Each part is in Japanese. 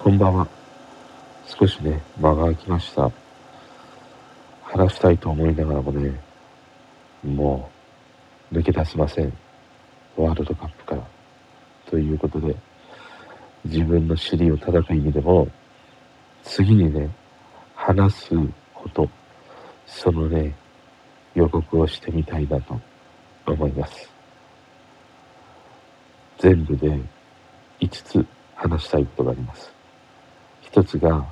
こんばんは。少しね、間が空きました。話したいと思いながらもね、もう抜け出せません。ワールドカップから。ということで、自分の尻を叩く意味でも、次にね、話すこと、そのね、予告をしてみたいなと思います。全部で5つ話したいことがあります。一つが、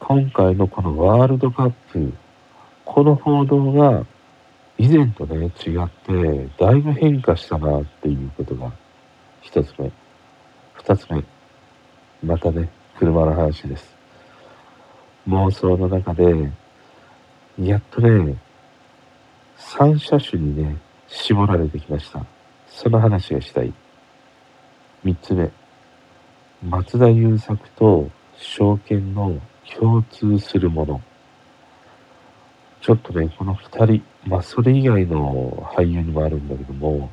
今回のこのワールドカップ、この報道が以前とね、違って、だいぶ変化したなっていうことが一つ目。二つ目。またね、車の話です。妄想の中で、やっとね、三車種にね、絞られてきました。その話がしたい。三つ目。松田優作と証券の共通するもの。ちょっとね、この二人、まあそれ以外の俳優にもあるんだけども、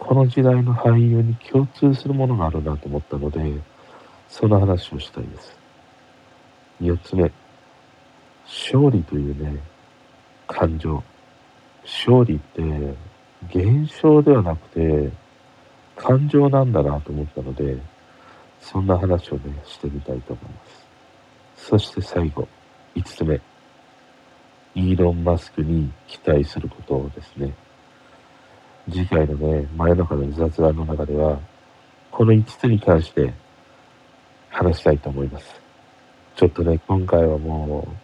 この時代の俳優に共通するものがあるなと思ったので、その話をしたいです。四つ目、勝利というね、感情。勝利って現象ではなくて感情なんだなと思ったので、そんな話をね、してみたいと思います。そして最後、5つ目。イーロン・マスクに期待することをですね。次回のね、真夜中の雑談の中では、この5つに関して話したいと思います。ちょっとね、今回はもう、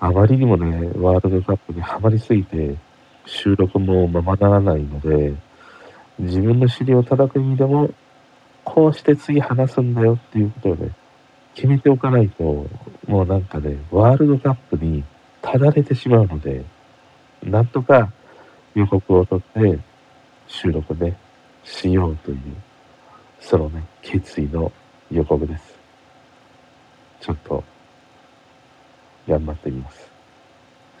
あまりにもね、ワールドカップにはまりすぎて、収録もままならないので、自分の尻を叩く意味でも、こうして次話すんだよっていうことをね、決めておかないと、もうなんかね、ワールドカップにただれてしまうので、なんとか予告を取って収録ね、しようという、そのね、決意の予告です。ちょっと、頑張ってみます。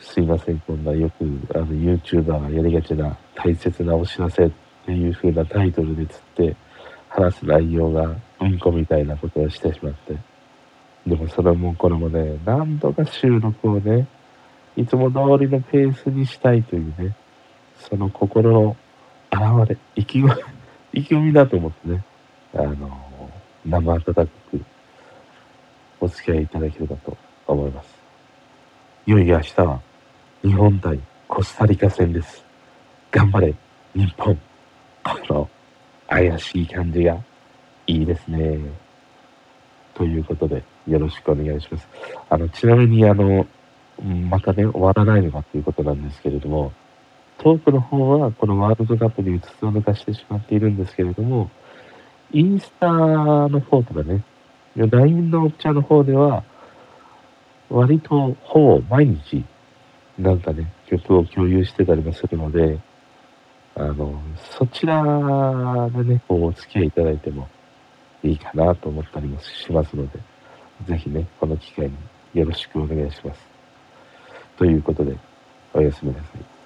すいません、こんなよく、あの、YouTuber がやりがちな大切なお知らせっていう風なタイトルでつって、話す内容がうんこみたいなことをしてしまって。でもそれもこれもね、何度か収録をね、いつも通りのペースにしたいというね、その心の現れ、意気込み、意気込みだと思ってね、あの、生温かくお付き合いいただければと思います。いよいよ明日は日本対コスタリカ戦です。頑張れ、日本。この怪しい感じがいいですね。ということで、よろしくお願いします。あの、ちなみに、あの、またね、終わらないのかということなんですけれども、トークの方はこのワールドカップにうつつを抜かしてしまっているんですけれども、インスタの方とかね、LINE のお茶の方では、割とほぼ毎日、なんかね、曲を共有してたりもするので、あの、そちらでね、こう、お付き合いいただいてもいいかなと思ったりもしますので、ぜひね、この機会によろしくお願いします。ということで、おやすみなさい。